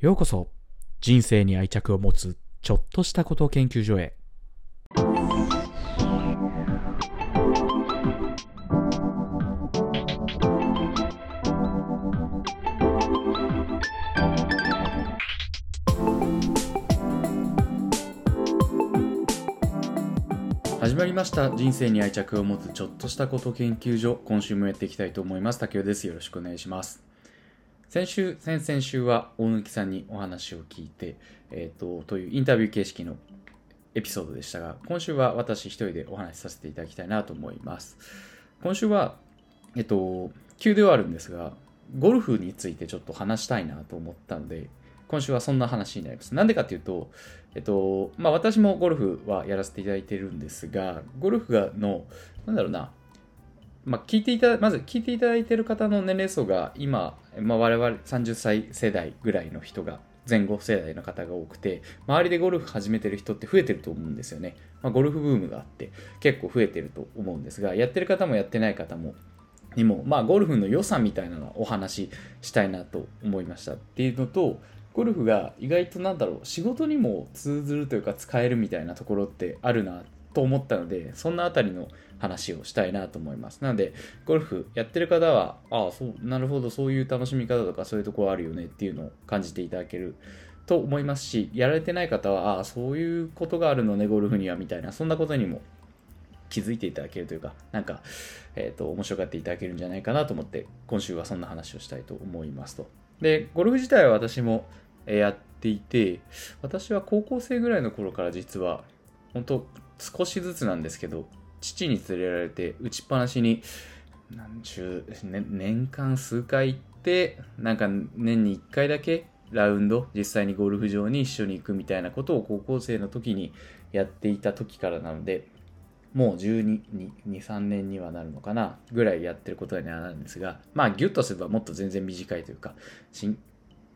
ようこそ。人生に愛着を持つちょっとしたこと研究所へ。始まりました。人生に愛着を持つちょっとしたこと研究所。今週もやっていきたいと思います。竹雄です。よろしくお願いします。先週先々週は大貫さんにお話を聞いて、えーと、というインタビュー形式のエピソードでしたが今週は私一人でお話しさせていただきたいなと思います今週はえっと急ではあるんですがゴルフについてちょっと話したいなと思ったので今週はそんな話になります。なんでかっていうと、えっと、まあ私もゴルフはやらせていただいてるんですが、ゴルフがの、なんだろうな、まあ聞いていた、まず聞いていただいてる方の年齢層が今、まあ我々30歳世代ぐらいの人が前後世代の方が多くて、周りでゴルフ始めてる人って増えてると思うんですよね。まあ、ゴルフブームがあって結構増えてると思うんですが、やってる方もやってない方もにも、まあ、ゴルフの良さみたいなのをお話ししたいなと思いましたっていうのと、ゴルフが意外となんだろう仕事にも通ずるというか使えるみたいなところってあるなってと思ったのでそんなあたりの話をしたいなと思いますなのでゴルフやってる方はああそうなるほどそういう楽しみ方とかそういうところあるよねっていうのを感じていただけると思いますしやられてない方はああそういうことがあるのねゴルフにはみたいなそんなことにも気づいていただけるというか、なんか、えっ、ー、と、面白がっていただけるんじゃないかなと思って、今週はそんな話をしたいと思いますと。で、ゴルフ自体は私もやっていて、私は高校生ぐらいの頃から実は、本当少しずつなんですけど、父に連れられて打ちっぱなしに、何十、ね、年間数回行って、なんか年に1回だけラウンド、実際にゴルフ場に一緒に行くみたいなことを高校生の時にやっていた時からなので、もう12、2、3年にはなるのかなぐらいやってることにはなるんですが、まあギュッとすればもっと全然短いというか、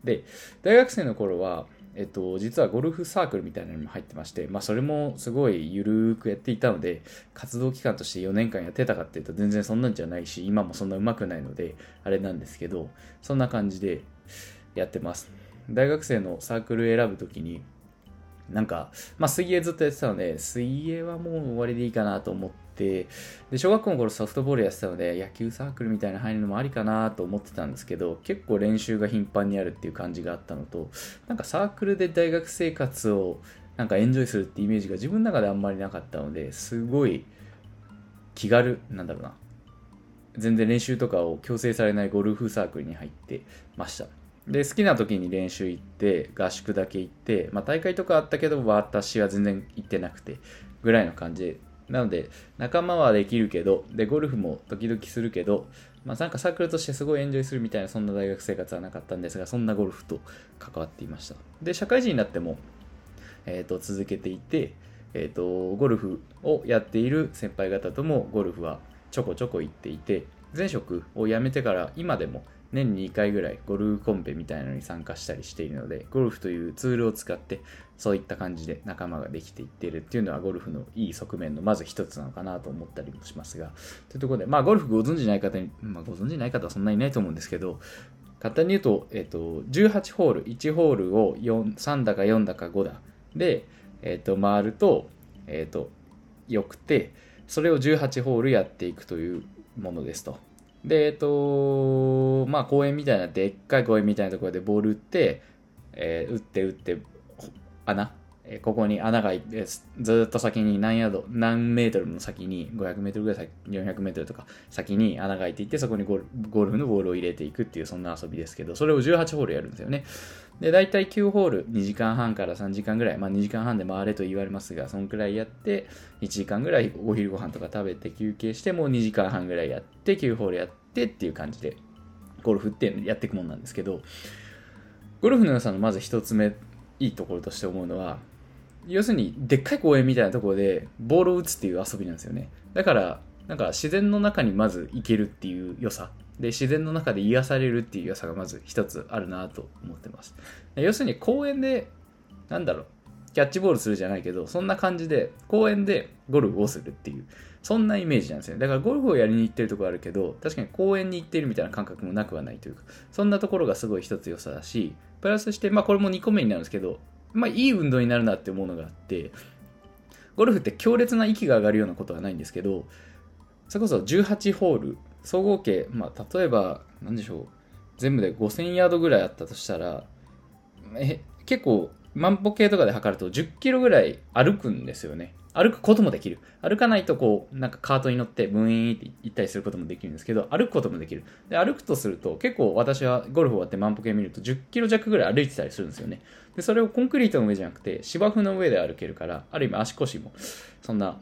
で、大学生の頃は、えっと、実はゴルフサークルみたいなのにも入ってまして、まあ、それもすごいゆるーくやっていたので、活動期間として4年間やってたかっていうと全然そんなんじゃないし、今もそんな上手くないので、あれなんですけど、そんな感じでやってます。大学生のサークル選ぶときに、なんか、まあ、水泳ずっとやってたので、水泳はもう終わりでいいかなと思って、で、小学校の頃ソフトボールやってたので、野球サークルみたいな入るのもありかなと思ってたんですけど、結構練習が頻繁にあるっていう感じがあったのと、なんかサークルで大学生活をなんかエンジョイするってイメージが自分の中であんまりなかったので、すごい気軽、なんだろうな。全然練習とかを強制されないゴルフサークルに入ってました。で好きな時に練習行って合宿だけ行って、まあ、大会とかあったけど私は全然行ってなくてぐらいの感じでなので仲間はできるけどでゴルフも時々するけど、まあ、なんかサークルとしてすごいエンジョイするみたいなそんな大学生活はなかったんですがそんなゴルフと関わっていました。で社会人になっても、えーと、続けていて、えーとゴルフをやっている先輩方ともゴルフはちょこちょこ行っていて前職を辞めてから今でも年に2回ぐらいゴルフコンペみたいなのに参加したりしているので、ゴルフというツールを使ってそういった感じで仲間ができていっているっていうのはゴルフのいい側面のまず一つなのかなと思ったりもしますが、というところで、まあゴルフご存知ない方に、まあご存知ない方はそんなにいないと思うんですけど、簡単に言うと、えっ、と、18ホール、1ホールを4 3だか4だか5だで、えっ、と、回ると、えっ、と、よくて、それを18ホールやっていくというものですと。で、えっと、まあ公園みたいなでっかい公園みたいなところでボール打って、えー、打って打って、穴えここに穴が開いて、ずっと先に何ヤード、何メートルの先に、500メートルぐらい先、400メートルとか先に穴が開いていって、そこにゴルゴルフのボールを入れていくっていう、そんな遊びですけど、それを18ホールやるんですよね。で、大体9ホール、2時間半から3時間ぐらい、まあ2時間半で回れと言われますが、そんくらいやって、1時間ぐらいお昼ご飯とか食べて休憩して、もう2時間半ぐらいやって、9ホールやってっていう感じで、ゴルフってやっていくもんなんですけど、ゴルフの良さのまず1つ目、いいところとして思うのは、要するにでっかい公園みたいなところでボールを打つっていう遊びなんですよね。だからなんか自然の中にまず行けるっていう良さ。で自然の中で癒されるっていう良さがまず一つあるなと思ってます。要するに公園でなんだろう。キャッチボールするじゃないけどそんな感じで公園でゴルフをするっていうそんなイメージなんですよだからゴルフをやりに行ってるところあるけど確かに公園に行ってるみたいな感覚もなくはないというかそんなところがすごい一つ良さだしプラスしてまあこれも2個目になるんですけどまあいい運動になるなって思うのがあってゴルフって強烈な息が上がるようなことはないんですけどそれこそ18ホール総合計まあ例えば何でしょう全部で5000ヤードぐらいあったとしたらえ結構万歩計とかで測ると10キロぐらい歩くんですよね歩くこともできる。歩かないとこう、なんかカートに乗ってブイーンって行ったりすることもできるんですけど、歩くこともできる。で、歩くとすると、結構私はゴルフ終わって万歩計見ると10キロ弱ぐらい歩いてたりするんですよね。で、それをコンクリートの上じゃなくて芝生の上で歩けるから、ある意味足腰も、そんな、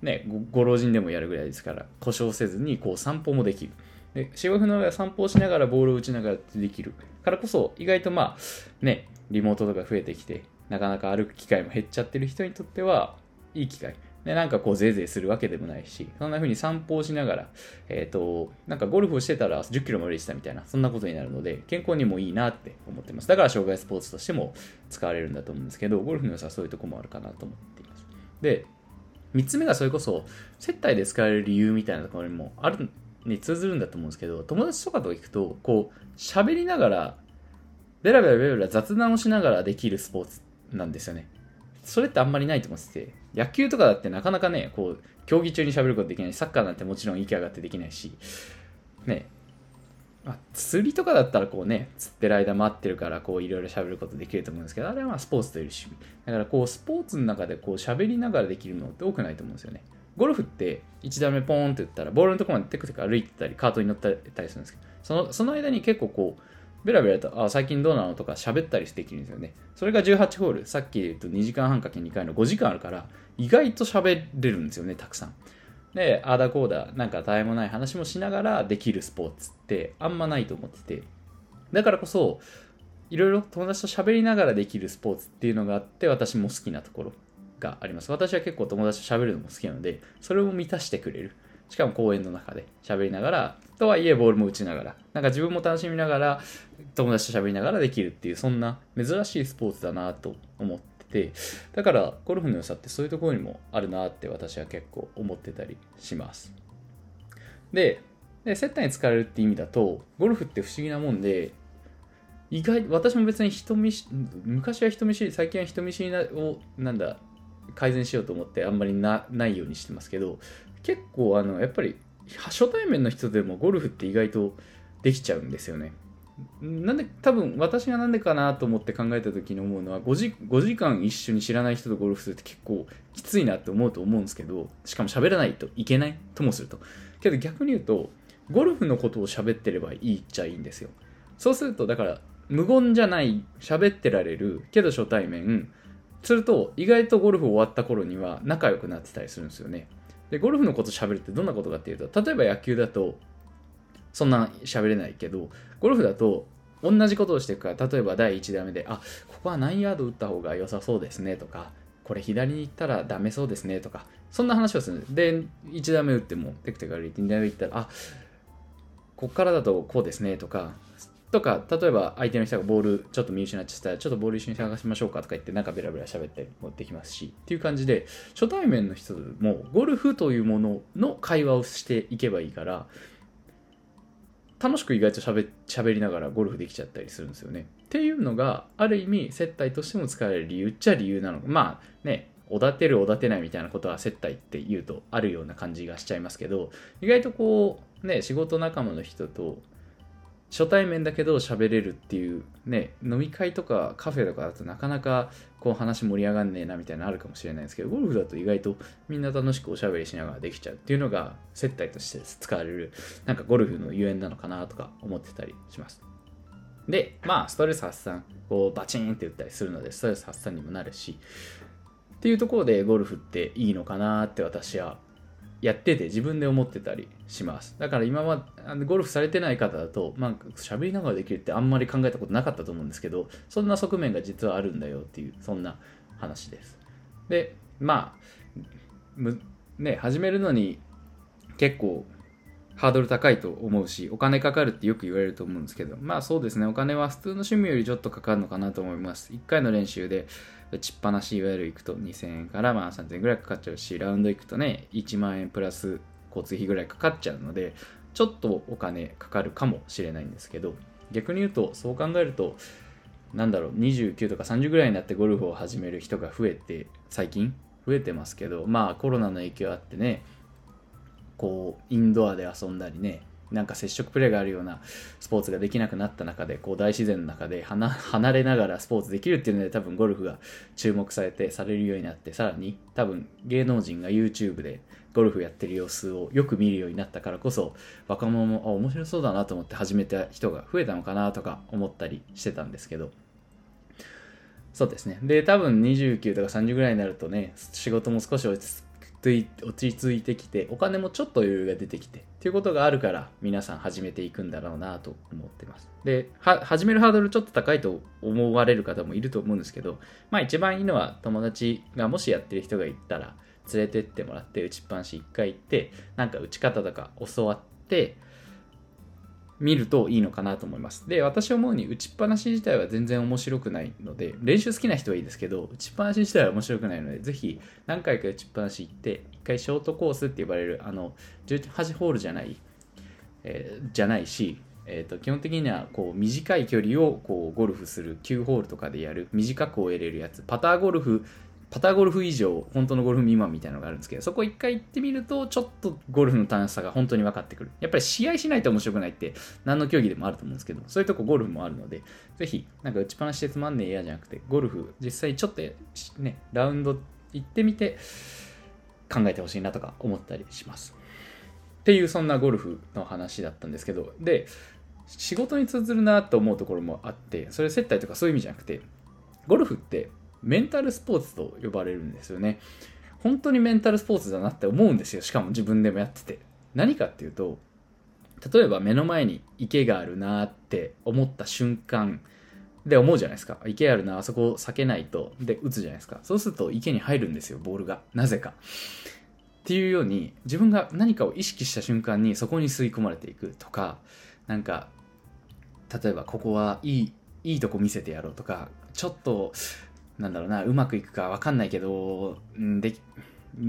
ね、ご老人でもやるぐらいですから、故障せずにこう散歩もできる。で、芝生の上は散歩をしながらボールを打ちながらできる。からこそ、意外とまあ、ね、リモートとか増えてきて、なかなか歩く機会も減っちゃってる人にとっては、いい機会。で、なんかこう、ぜいぜいするわけでもないし、そんな風に散歩をしながら、えっ、ー、と、なんかゴルフをしてたら10キロも歩いてたみたいな、そんなことになるので、健康にもいいなって思ってます。だから、障害スポーツとしても使われるんだと思うんですけど、ゴルフの良さはそういうとこもあるかなと思っています。で、3つ目がそれこそ、接待で使われる理由みたいなところにもある、に通ずるんだと思うんですけど、友達とかと行くと、こう、喋りながら、ベラベラベラベラ雑談をしながらできるスポーツなんですよね。それってあんまりないと思ってて、野球とかだってなかなかね、こう、競技中に喋ることできないし。サッカーなんてもちろん息上がってできないし、ね、まあ、釣りとかだったらこうね、釣ってる間待ってるからこういろいろ喋ることできると思うんですけど、あれはまあスポーツという趣味。だからこうスポーツの中でこう喋りながらできるのって多くないと思うんですよね。ゴルフって1打目ポーンって打ったらボールのところまでテクテク歩いてたりカートに乗ったりするんですけど、そのその間に結構こうベラベラと、あ、最近どうなのとか喋ったりできるんですよね。それが18ホール、さっき言うと2時間半かけ2回の5時間あるから、意外と喋れるんですよね、たくさん。で、あーだこーだ、なんか絶えもない話もしながらできるスポーツってあんまないと思ってて。だからこそ、いろいろ友達と喋りながらできるスポーツっていうのがあって、私も好きなところがあります。私は結構友達と喋るのも好きなので、それを満たしてくれる。しかも公園の中で喋りながら、とはいえボールも打ちながら、なんか自分も楽しみながら、友達と喋りながらできるっていう、そんな珍しいスポーツだなと思ってて、だからゴルフの良さってそういうところにもあるなって私は結構思ってたりします。で、で接待に使われるって意味だと、ゴルフって不思議なもんで、意外、私も別に人見知昔は人見知り、最近は人見知りを、なんだ、改善しようと思ってあんまりなないようにしてますけど結構あのやっぱり初対面の人でもゴルフって意外とできちゃうんですよね。なんで多分私がなんでかなと思って考えた時に思うのは 5, 時5時間一緒に知らない人とゴルフするって結構きついなって思うと思うんですけどしかも喋らないといけないともすると。けど逆に言うとゴルフのことを喋ってればいいっちゃいいんですよ。そうするとだから無言じゃない喋ってられるけど初対面。すると意外とゴルフ終わった頃には仲良くなってたりするんですよね。でゴルフのこと喋るってどんなことかっていうと例えば野球だとそんな喋れないけどゴルフだと同じことをしていくから例えば第1打目であここは何ヤード打った方が良さそうですねとかこれ左に行ったらダメそうですねとかそんな話をするで1打目打ってもテクテク歩いて2打目行ったらあこっからだとこうですねとかとか、例えば相手の人がボールちょっと見失っちゃったら、ちょっとボール一緒に探しましょうかとか言って、なんかベラベラ喋ってもできますし、っていう感じで、初対面の人もゴルフというものの会話をしていけばいいから、楽しく意外と喋喋りながらゴルフできちゃったりするんですよね。っていうのが、ある意味、接待としても使われる理由っちゃ理由なのか。まあね、おだてるおだてないみたいなことは接待って言うとあるような感じがしちゃいますけど、意外とこう、ね、仕事仲間の人と初対面だけど喋れるっていうね飲み会とかカフェとかだとなかなかこう話盛り上がんねえなみたいなのあるかもしれないですけどゴルフだと意外とみんな楽しくおしゃべりしながらできちゃうっていうのが接待として使われるなんかゴルフのゆえんなのかなとか思ってたりします。でまあストレス発散こうバチンって打ったりするのでストレス発散にもなるしっていうところでゴルフっていいのかなって私はやってて自分で思ってたりします。だから今はゴルフされてない方だと、まあ、喋りながらできるってあんまり考えたことなかったと思うんですけど、そんな側面が実はあるんだよっていう、そんな話です。で、まあ、ね、始めるのに結構ハードル高いと思うし、お金かかるってよく言われると思うんですけど、まあそうですね、お金は普通の趣味よりちょっとかかるのかなと思います。1回の練習で打ちっぱなし、いわゆる行くと2000円からまあ3000円ぐらいかかっちゃうし、ラウンド行くとね、1万円プラス交通費ぐらいかかっちゃうので、ちょっとお金かかるかもしれないんですけど、逆に言うと、そう考えると、なんだろう、29とか30ぐらいになってゴルフを始める人が増えて、最近増えてますけど、まあコロナの影響あってね、こう、インドアで遊んだりね、なんか接触プレーがあるようなスポーツができなくなった中で、こう大自然の中で離れながらスポーツできるっていうので多分ゴルフが注目されて、されるようになって、さらに多分芸能人が YouTube でゴルフやってる様子をよく見るようになったからこそ、若者も、あ、面白そうだなと思って始めた人が増えたのかなとか思ったりしてたんですけど、そうですね。で、多分29とか30ぐらいになるとね、仕事も少し落ち着落ち着いてきて、お金もちょっと余裕が出てきて、っていうことがあるから、皆さん始めていくんだろうなと思ってます。で、始めるハードルちょっと高いと思われる方もいると思うんですけど、まあ一番いいのは友達がもしやってる人がいたら、連れてってもらって、打ちっぱなし一回行って、なんか打ち方とか教わって、見るといいのかなと思います。で、私思うに打ちっぱなし自体は全然面白くないので、練習好きな人はいいですけど、打ちっぱなし自体は面白くないので、ぜひ何回か打ちっぱなし行って、一回ショートコースって呼ばれる、あの、18ホールじゃない、えー、じゃないし、えーと、基本的にはこう短い距離をこうゴルフする9ホールとかでやる短く終えれるやつパターゴルフパターゴルフ以上、本当のゴルフ未満みたいなのがあるんですけど、そこ一回行ってみると、ちょっとゴルフの楽しさが本当に分かってくる。やっぱり試合しないと面白くないって、何の競技でもあると思うんですけど、そういうとこゴルフもあるので、ぜひ、なんか打ちっぱなしでつまんねえ嫌じゃなくて、ゴルフ、実際ちょっとね、ラウンド行ってみて、考えてほしいなとか思ったりします。っていう、そんなゴルフの話だったんですけど、で、仕事に通ずるなと思うところもあって、それ接待とかそういう意味じゃなくて、ゴルフってメンタルスポーツと呼ばれるんですよね。本当にメンタルスポーツだなって思うんですよ。しかも自分でもやってて。何かっていうと、例えば目の前に池があるなって思った瞬間で思うじゃないですか。池あるな、あそこを避けないと。で、打つじゃないですか。そうすると池に入るんですよ、ボールが。なぜか。っていうように、自分が何かを意識した瞬間にそこに吸い込まれていくとか、なんか、例えばここはいい、いいとこ見せてやろうとか、ちょっとなんだろうな、うまくいくかわかんないけど、んで、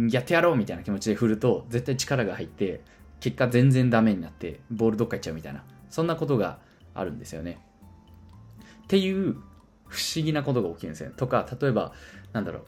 やってやろうみたいな気持ちで振ると、絶対力が入って、結果全然ダメになって、ボールどっか行っちゃうみたいな、そんなことがあるんですよね。っていう不思議なことが起きるんですよ。とか、例えば、なんだろう、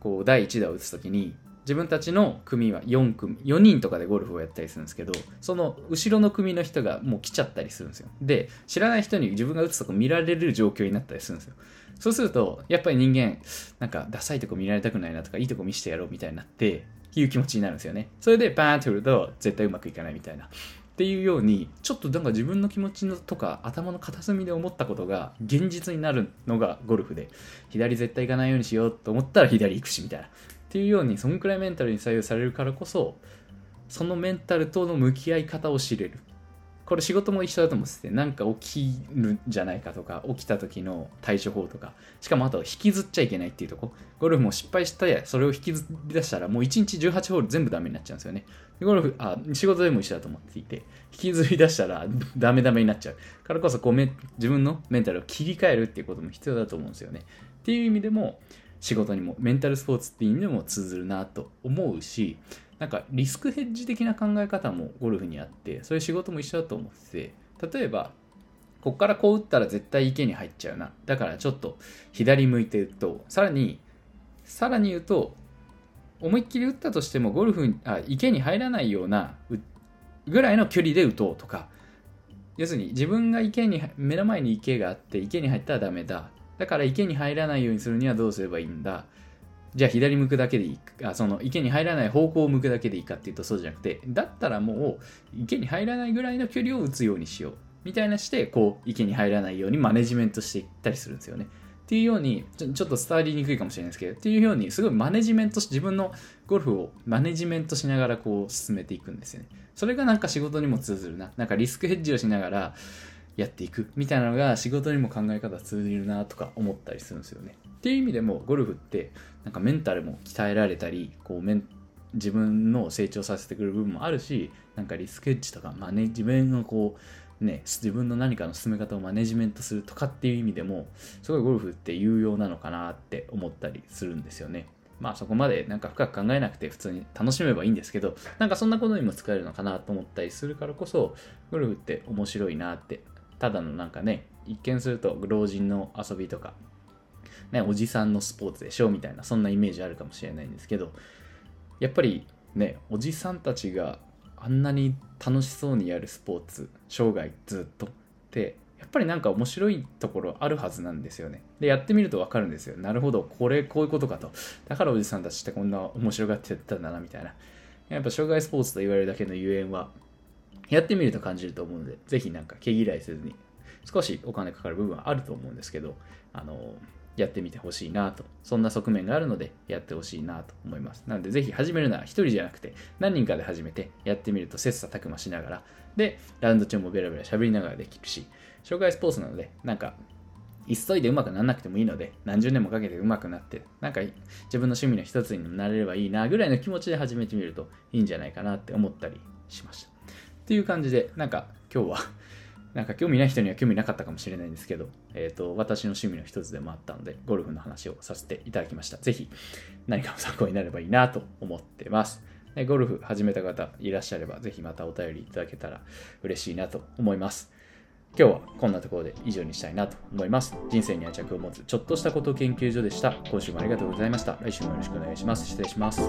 こう、第1打を打つときに、自分たちの組は4組、4人とかでゴルフをやったりするんですけど、その後ろの組の人がもう来ちゃったりするんですよ。で、知らない人に自分が打つとこ見られる状況になったりするんですよ。そうすると、やっぱり人間、なんか、ダサいとこ見られたくないなとか、いいとこ見せてやろうみたいになって、いう気持ちになるんですよね。それで、バーンって振ると、絶対うまくいかないみたいな。っていうように、ちょっとなんか自分の気持ちのとか、頭の片隅で思ったことが、現実になるのがゴルフで、左絶対行かないようにしようと思ったら左行くし、みたいな。っていうように、そんくらいメンタルに左右されるからこそ、そのメンタルとの向き合い方を知れる。これ仕事も一緒だと思ってて、なんか起きるんじゃないかとか、起きた時の対処法とか、しかもあと引きずっちゃいけないっていうとこ。ゴルフも失敗したや、それを引きずり出したら、もう1日18ホール全部ダメになっちゃうんですよね。ゴルフ、あ、仕事でも一緒だと思っていて、引きずり出したらダメダメになっちゃう。からこそこうめ、自分のメンタルを切り替えるっていうことも必要だと思うんですよね。っていう意味でも、仕事にも、メンタルスポーツっていう意味でも通ずるなと思うし、なんかリスクヘッジ的な考え方もゴルフにあって、そういう仕事も一緒だと思ってて、例えば、こっからこう打ったら絶対池に入っちゃうな。だからちょっと左向いて打とう。さらに、さらに言うと、思いっきり打ったとしてもゴルフあ池に入らないようなぐらいの距離で打とうとか、要するに自分が池に、目の前に池があって池に入ったらダメだ。だから池に入らないようにするにはどうすればいいんだ？じゃあ左向くだけでいいか、その池に入らない方向を向くだけでいいかっていうとそうじゃなくて、だったらもう池に入らないぐらいの距離を打つようにしよう。みたいなして、こう池に入らないようにマネジメントしていったりするんですよね。っていうようにちょ、ちょっと伝わりにくいかもしれないですけど、っていうように、すごいマネジメントし、自分のゴルフをマネジメントしながらこう進めていくんですよね。それがなんか仕事にも通ずるな。なんかリスクヘッジをしながらやっていくみたいなのが仕事にも考え方通じるなとか思ったりするんですよね。っていう意味でもゴルフってなんかメンタルも鍛えられたりこうメン自分の成長させてくる部分もあるしなんかリスクエッジとかマネ自分のこうね自分の何かの進め方をマネジメントするとかっていう意味でもすごいゴルフって有用なのかなって思ったりするんですよねまあそこまでなんか深く考えなくて普通に楽しめばいいんですけどなんかそんなことにも使えるのかなと思ったりするからこそゴルフって面白いなってただのなんかね一見すると老人の遊びとかね、おじさんのスポーツでしょみたいなそんなイメージあるかもしれないんですけどやっぱりねおじさんたちがあんなに楽しそうにやるスポーツ生涯ずっとってやっぱりなんか面白いところあるはずなんですよね。でやってみるとわかるんですよ。なるほどこれこういうことかと。だからおじさんたちってこんな面白がってたんだなみたいな。やっぱ障害スポーツと言われるだけのゆえんはやってみると感じると思うのでぜひなんか毛嫌いせずに少しお金かかる部分はあると思うんですけどあのやってみてほしいなと。そんな側面があるのでやってほしいなと思います。なのでぜひ始めるなら1人じゃなくて何人かで始めてやってみると切磋琢磨しながら、で、ラウンド中もベラベラ喋りながらできるし、障害スポーツなので、なんか、急いでうまくならなくてもいいので、何十年もかけてうまくなって、なんか自分の趣味の一つになれればいいなぐらいの気持ちで始めてみるといいんじゃないかなって思ったりしました。っていう感じで、なんか今日は なんか興味ない人には興味なかったかもしれないんですけど、えっ、ー、と、私の趣味の一つでもあったので、ゴルフの話をさせていただきました。ぜひ、何かの参考になればいいなと思ってます。ゴルフ始めた方いらっしゃれば、ぜひまたお便りいただけたら嬉しいなと思います。今日はこんなところで以上にしたいなと思います。人生に愛着を持つちょっとしたこと研究所でした。今週もありがとうございました。来週もよろしくお願いします。失礼します。